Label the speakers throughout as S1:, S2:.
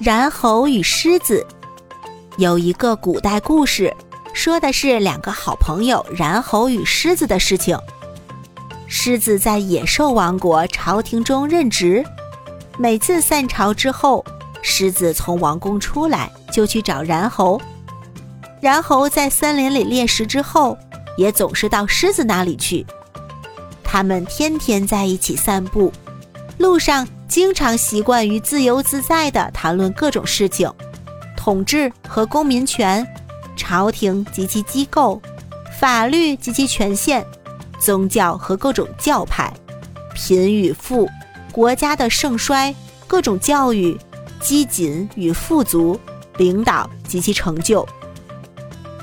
S1: 然猴与狮子有一个古代故事，说的是两个好朋友然猴与狮子的事情。狮子在野兽王国朝廷中任职，每次散朝之后，狮子从王宫出来就去找然猴。然猴在森林里猎食之后，也总是到狮子那里去。他们天天在一起散步，路上。经常习惯于自由自在地谈论各种事情，统治和公民权，朝廷及其机构，法律及其权限，宗教和各种教派，贫与富，国家的盛衰，各种教育，饥馑与富足，领导及其成就。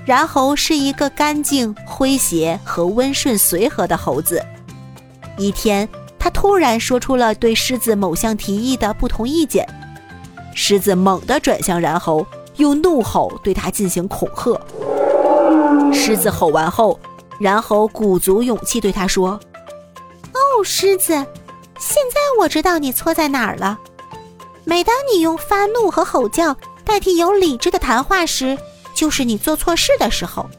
S1: 然猴是一个干净、诙谐和温顺随和的猴子。一天。他突然说出了对狮子某项提议的不同意见，狮子猛地转向然猴，用怒吼对他进行恐吓。狮子吼完后，然猴鼓足勇气对他说：“
S2: 哦，狮子，现在我知道你错在哪儿了。每当你用发怒和吼叫代替有理智的谈话时，就是你做错事的时候。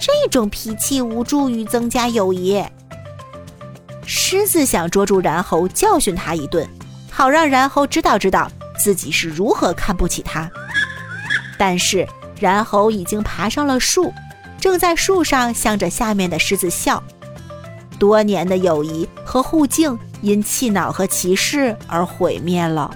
S2: 这种脾气无助于增加友谊。”
S1: 狮子想捉住然猴，教训他一顿，好让然猴知道知道自己是如何看不起他。但是然后已经爬上了树，正在树上向着下面的狮子笑。多年的友谊和互敬因气恼和歧视而毁灭了。